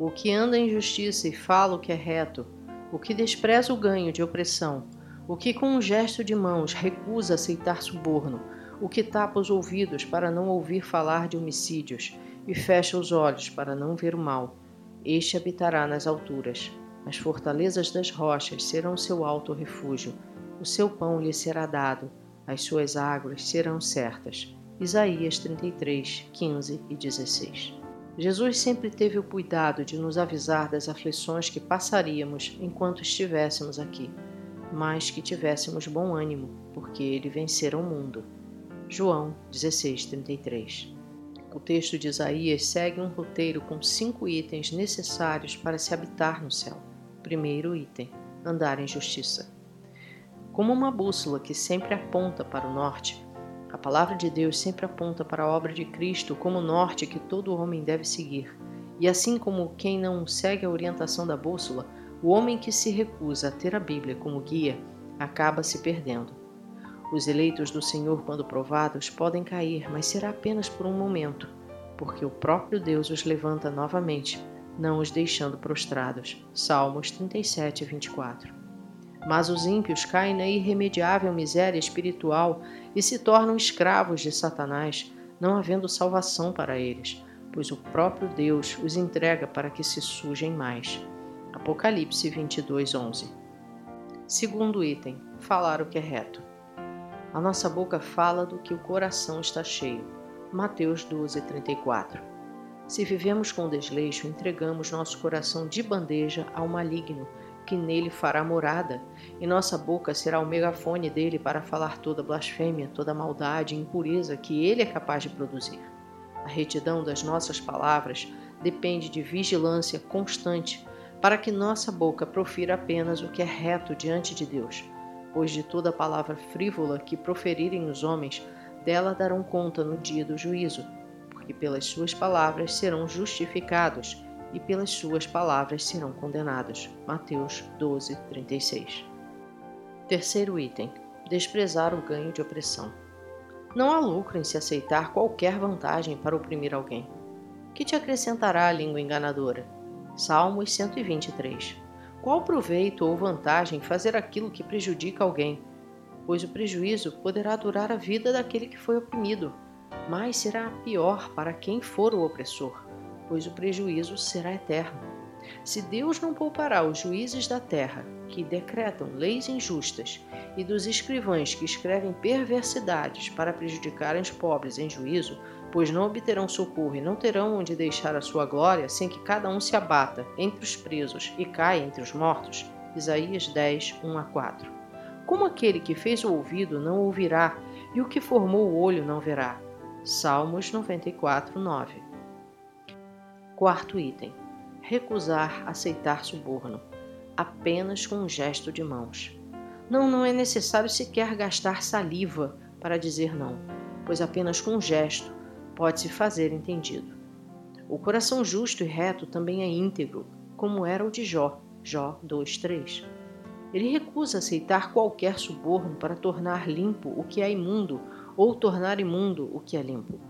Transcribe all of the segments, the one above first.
O que anda em justiça e fala o que é reto, o que despreza o ganho de opressão, o que com um gesto de mãos recusa aceitar suborno, o que tapa os ouvidos para não ouvir falar de homicídios e fecha os olhos para não ver o mal, este habitará nas alturas. As fortalezas das rochas serão seu alto refúgio. O seu pão lhe será dado, as suas águas serão certas. Isaías 33, 15 e 16. Jesus sempre teve o cuidado de nos avisar das aflições que passaríamos enquanto estivéssemos aqui, mas que tivéssemos bom ânimo, porque ele vencera o mundo. João 16, 33. O texto de Isaías segue um roteiro com cinco itens necessários para se habitar no céu. Primeiro item: andar em justiça. Como uma bússola que sempre aponta para o norte, a palavra de Deus sempre aponta para a obra de Cristo como norte que todo homem deve seguir. E assim como quem não segue a orientação da bússola, o homem que se recusa a ter a Bíblia como guia acaba se perdendo. Os eleitos do Senhor, quando provados, podem cair, mas será apenas por um momento, porque o próprio Deus os levanta novamente, não os deixando prostrados. Salmos 37, 24. Mas os ímpios caem na irremediável miséria espiritual e se tornam escravos de Satanás, não havendo salvação para eles, pois o próprio Deus os entrega para que se sujem mais. Apocalipse 22, 11. Segundo item: falar o que é reto. A nossa boca fala do que o coração está cheio. Mateus 12, 34. Se vivemos com desleixo, entregamos nosso coração de bandeja ao maligno que nele fará morada, e nossa boca será o megafone dele para falar toda blasfêmia, toda maldade e impureza que ele é capaz de produzir. A retidão das nossas palavras depende de vigilância constante para que nossa boca profira apenas o que é reto diante de Deus, pois de toda palavra frívola que proferirem os homens, dela darão conta no dia do juízo, porque pelas suas palavras serão justificados e pelas suas palavras serão condenados. Mateus 12, 36. Terceiro item: desprezar o ganho de opressão. Não há lucro em se aceitar qualquer vantagem para oprimir alguém. Que te acrescentará a língua enganadora? Salmos 123. Qual proveito ou vantagem fazer aquilo que prejudica alguém? Pois o prejuízo poderá durar a vida daquele que foi oprimido, mas será pior para quem for o opressor pois o prejuízo será eterno. Se Deus não poupará os juízes da terra, que decretam leis injustas, e dos escrivães que escrevem perversidades para prejudicarem os pobres em juízo, pois não obterão socorro e não terão onde deixar a sua glória, sem que cada um se abata entre os presos e caia entre os mortos. Isaías 10, 1 a 4. Como aquele que fez o ouvido não ouvirá, e o que formou o olho não verá. Salmos 94, 9. Quarto item: recusar aceitar suborno, apenas com um gesto de mãos. Não, não é necessário sequer gastar saliva para dizer não, pois apenas com um gesto pode-se fazer entendido. O coração justo e reto também é íntegro, como era o de Jó, Jó 2:3. Ele recusa aceitar qualquer suborno para tornar limpo o que é imundo ou tornar imundo o que é limpo.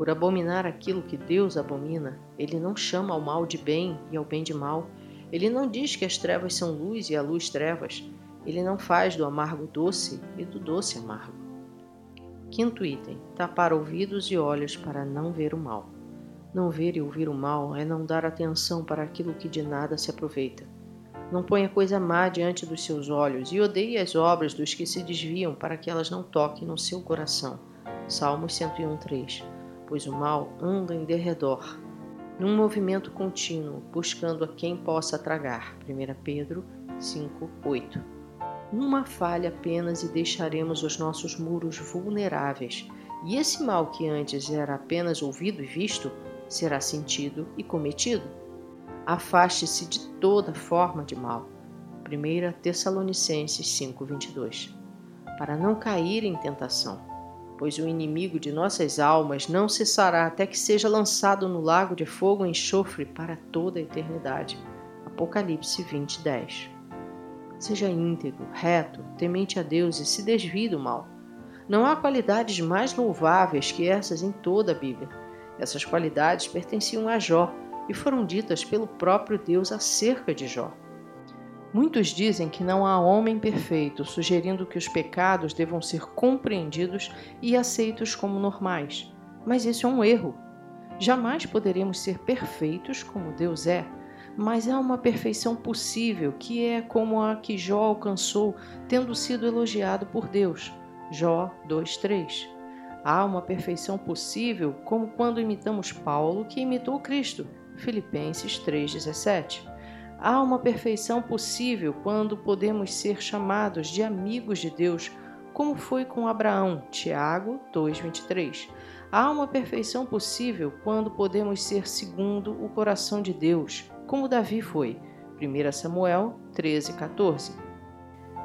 Por abominar aquilo que Deus abomina, ele não chama ao mal de bem e ao bem de mal. Ele não diz que as trevas são luz e a luz trevas. Ele não faz do amargo doce e do doce amargo. Quinto item: tapar ouvidos e olhos para não ver o mal. Não ver e ouvir o mal é não dar atenção para aquilo que de nada se aproveita. Não ponha coisa má diante dos seus olhos e odeie as obras dos que se desviam para que elas não toquem no seu coração. Salmos 101:3 pois o mal anda em derredor, num movimento contínuo, buscando a quem possa tragar. 1 Pedro 5, 8. Uma falha apenas e deixaremos os nossos muros vulneráveis, e esse mal que antes era apenas ouvido e visto, será sentido e cometido. Afaste-se de toda forma de mal. 1 Tessalonicenses 5:22. Para não cair em tentação pois o inimigo de nossas almas não cessará até que seja lançado no lago de fogo e enxofre para toda a eternidade. Apocalipse 20, 10. Seja íntegro, reto, temente a Deus e se desvie do mal. Não há qualidades mais louváveis que essas em toda a Bíblia. Essas qualidades pertenciam a Jó e foram ditas pelo próprio Deus acerca de Jó. Muitos dizem que não há homem perfeito, sugerindo que os pecados devam ser compreendidos e aceitos como normais. Mas isso é um erro. Jamais poderemos ser perfeitos como Deus é, mas há uma perfeição possível que é como a que Jó alcançou tendo sido elogiado por Deus. Jó 2:3. Há uma perfeição possível como quando imitamos Paulo, que imitou Cristo. Filipenses 3:17. Há uma perfeição possível quando podemos ser chamados de amigos de Deus, como foi com Abraão, Tiago 2:23. Há uma perfeição possível quando podemos ser segundo o coração de Deus, como Davi foi. 1 Samuel 13:14.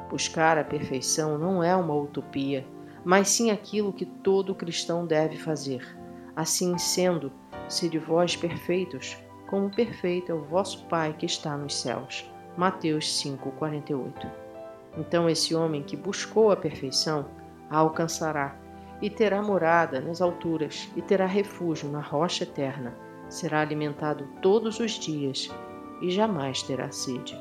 Buscar a perfeição não é uma utopia, mas sim aquilo que todo cristão deve fazer. Assim sendo, se de vós perfeitos, como perfeito é o vosso Pai que está nos céus. Mateus 5:48. Então esse homem que buscou a perfeição a alcançará e terá morada nas alturas e terá refúgio na rocha eterna. Será alimentado todos os dias e jamais terá sede.